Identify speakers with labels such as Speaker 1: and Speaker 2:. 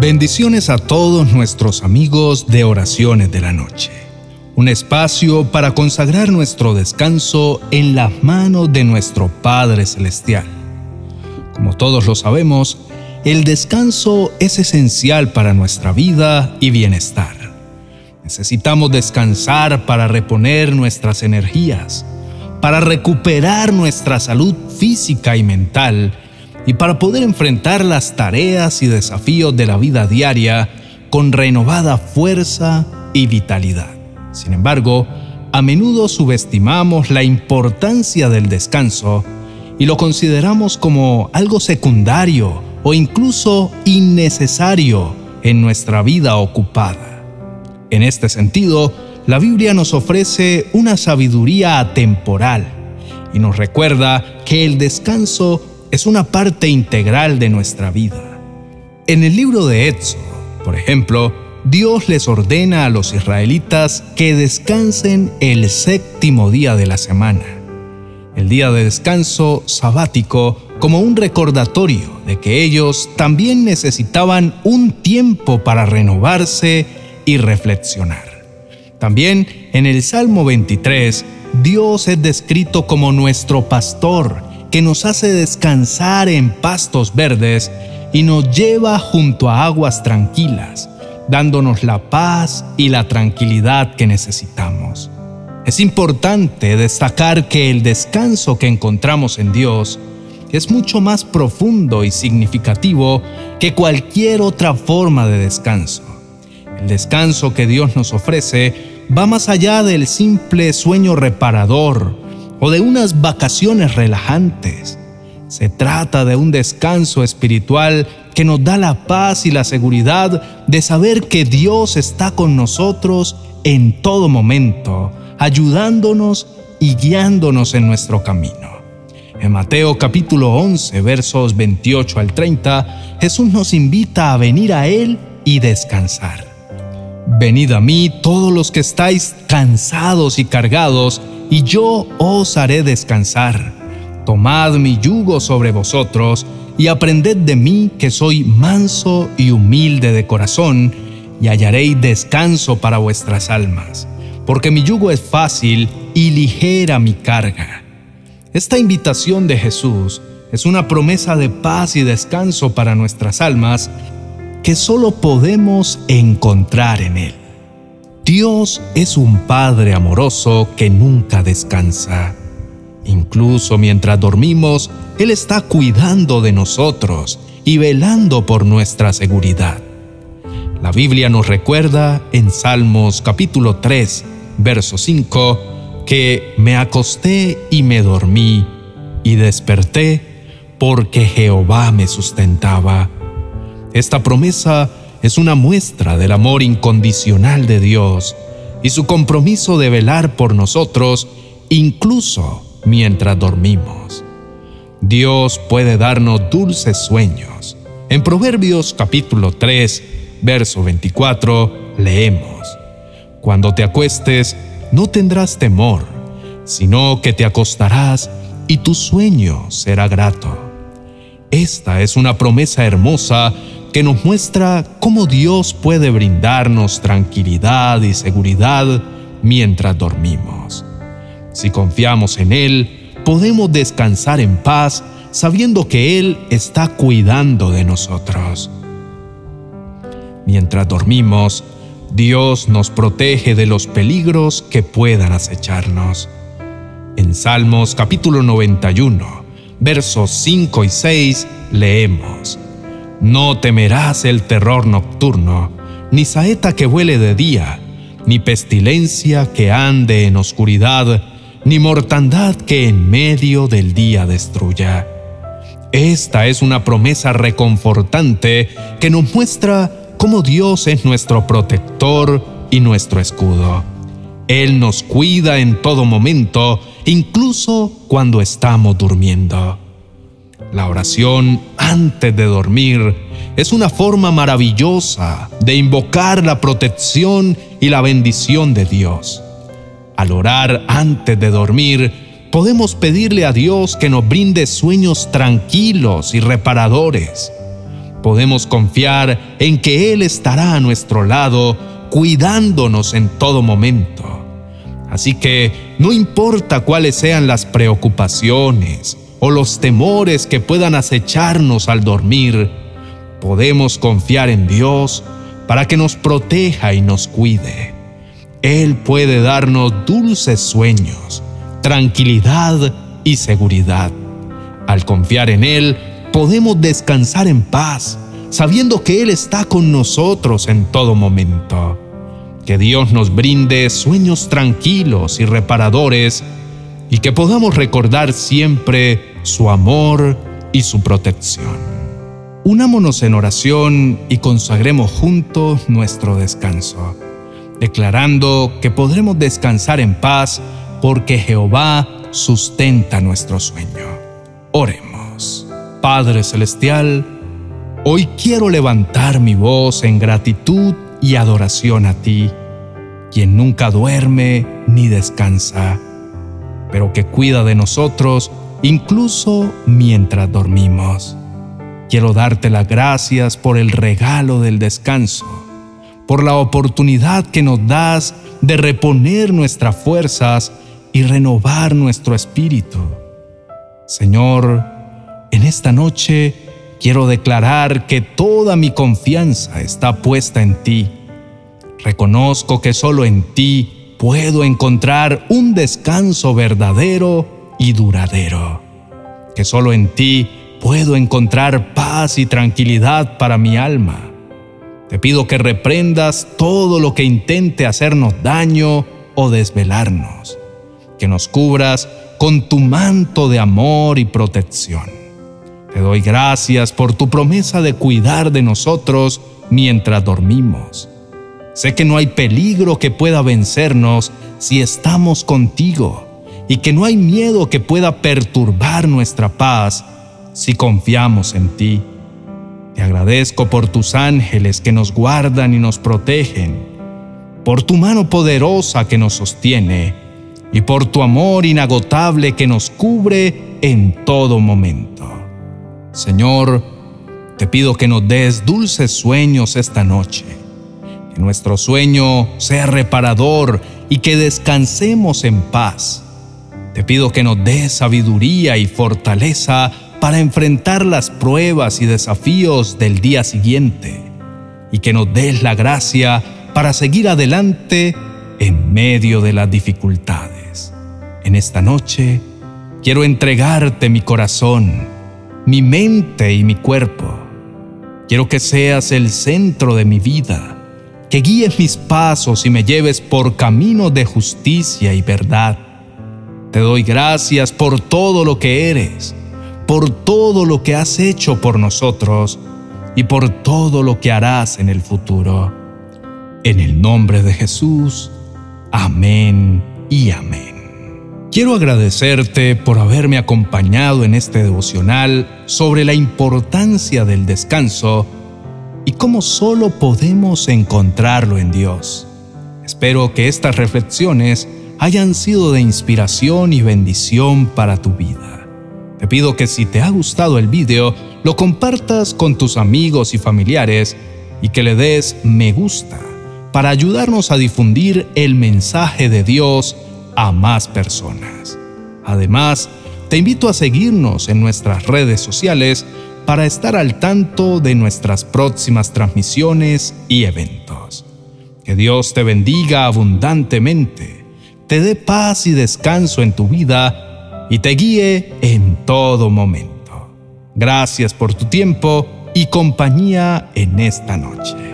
Speaker 1: Bendiciones a todos nuestros amigos de Oraciones de la Noche. Un espacio para consagrar nuestro descanso en las manos de nuestro Padre Celestial. Como todos lo sabemos, el descanso es esencial para nuestra vida y bienestar. Necesitamos descansar para reponer nuestras energías, para recuperar nuestra salud física y mental y para poder enfrentar las tareas y desafíos de la vida diaria con renovada fuerza y vitalidad. Sin embargo, a menudo subestimamos la importancia del descanso y lo consideramos como algo secundario o incluso innecesario en nuestra vida ocupada. En este sentido, la Biblia nos ofrece una sabiduría atemporal y nos recuerda que el descanso es una parte integral de nuestra vida. En el libro de Éxodo, por ejemplo, Dios les ordena a los israelitas que descansen el séptimo día de la semana, el día de descanso sabático como un recordatorio de que ellos también necesitaban un tiempo para renovarse y reflexionar. También en el Salmo 23, Dios es descrito como nuestro pastor que nos hace descansar en pastos verdes y nos lleva junto a aguas tranquilas, dándonos la paz y la tranquilidad que necesitamos. Es importante destacar que el descanso que encontramos en Dios es mucho más profundo y significativo que cualquier otra forma de descanso. El descanso que Dios nos ofrece va más allá del simple sueño reparador o de unas vacaciones relajantes. Se trata de un descanso espiritual que nos da la paz y la seguridad de saber que Dios está con nosotros en todo momento, ayudándonos y guiándonos en nuestro camino. En Mateo capítulo 11 versos 28 al 30, Jesús nos invita a venir a Él y descansar. Venid a mí todos los que estáis cansados y cargados, y yo os haré descansar. Tomad mi yugo sobre vosotros y aprended de mí que soy manso y humilde de corazón, y hallaréis descanso para vuestras almas, porque mi yugo es fácil y ligera mi carga. Esta invitación de Jesús es una promesa de paz y descanso para nuestras almas que solo podemos encontrar en Él. Dios es un Padre amoroso que nunca descansa. Incluso mientras dormimos, Él está cuidando de nosotros y velando por nuestra seguridad. La Biblia nos recuerda en Salmos capítulo 3, verso 5, que me acosté y me dormí y desperté porque Jehová me sustentaba. Esta promesa es una muestra del amor incondicional de Dios y su compromiso de velar por nosotros incluso mientras dormimos. Dios puede darnos dulces sueños. En Proverbios capítulo 3, verso 24, leemos, Cuando te acuestes, no tendrás temor, sino que te acostarás y tu sueño será grato. Esta es una promesa hermosa que nos muestra cómo Dios puede brindarnos tranquilidad y seguridad mientras dormimos. Si confiamos en Él, podemos descansar en paz sabiendo que Él está cuidando de nosotros. Mientras dormimos, Dios nos protege de los peligros que puedan acecharnos. En Salmos capítulo 91, versos 5 y 6 leemos, no temerás el terror nocturno, ni saeta que vuele de día, ni pestilencia que ande en oscuridad, ni mortandad que en medio del día destruya. Esta es una promesa reconfortante que nos muestra cómo Dios es nuestro protector y nuestro escudo. Él nos cuida en todo momento, incluso cuando estamos durmiendo. La oración antes de dormir es una forma maravillosa de invocar la protección y la bendición de Dios. Al orar antes de dormir, podemos pedirle a Dios que nos brinde sueños tranquilos y reparadores. podemos confiar en que Él estará a nuestro lado, cuidándonos en todo momento. Así que no importa cuáles sean las preocupaciones o los temores que puedan acecharnos al dormir, podemos confiar en Dios para que nos proteja y nos cuide. Él puede darnos dulces sueños, tranquilidad y seguridad. Al confiar en Él, podemos descansar en paz, sabiendo que Él está con nosotros en todo momento. Que Dios nos brinde sueños tranquilos y reparadores y que podamos recordar siempre su amor y su protección. Unámonos en oración y consagremos juntos nuestro descanso, declarando que podremos descansar en paz porque Jehová sustenta nuestro sueño. Oremos. Padre Celestial, hoy quiero levantar mi voz en gratitud y adoración a ti, quien nunca duerme ni descansa, pero que cuida de nosotros incluso mientras dormimos. Quiero darte las gracias por el regalo del descanso, por la oportunidad que nos das de reponer nuestras fuerzas y renovar nuestro espíritu. Señor, en esta noche quiero declarar que toda mi confianza está puesta en ti. Reconozco que solo en ti puedo encontrar un descanso verdadero y duradero. Que solo en ti puedo encontrar paz y tranquilidad para mi alma. Te pido que reprendas todo lo que intente hacernos daño o desvelarnos, que nos cubras con tu manto de amor y protección. Te doy gracias por tu promesa de cuidar de nosotros mientras dormimos. Sé que no hay peligro que pueda vencernos si estamos contigo y que no hay miedo que pueda perturbar nuestra paz si confiamos en ti. Te agradezco por tus ángeles que nos guardan y nos protegen, por tu mano poderosa que nos sostiene y por tu amor inagotable que nos cubre en todo momento. Señor, te pido que nos des dulces sueños esta noche, que nuestro sueño sea reparador y que descansemos en paz. Te pido que nos des sabiduría y fortaleza para enfrentar las pruebas y desafíos del día siguiente y que nos des la gracia para seguir adelante en medio de las dificultades. En esta noche quiero entregarte mi corazón, mi mente y mi cuerpo. Quiero que seas el centro de mi vida, que guíes mis pasos y me lleves por caminos de justicia y verdad. Te doy gracias por todo lo que eres por todo lo que has hecho por nosotros y por todo lo que harás en el futuro. En el nombre de Jesús, amén y amén. Quiero agradecerte por haberme acompañado en este devocional sobre la importancia del descanso y cómo solo podemos encontrarlo en Dios. Espero que estas reflexiones hayan sido de inspiración y bendición para tu vida. Te pido que si te ha gustado el video, lo compartas con tus amigos y familiares y que le des me gusta para ayudarnos a difundir el mensaje de Dios a más personas. Además, te invito a seguirnos en nuestras redes sociales para estar al tanto de nuestras próximas transmisiones y eventos. Que Dios te bendiga abundantemente, te dé paz y descanso en tu vida y te guíe en todo momento. Gracias por tu tiempo y compañía en esta noche.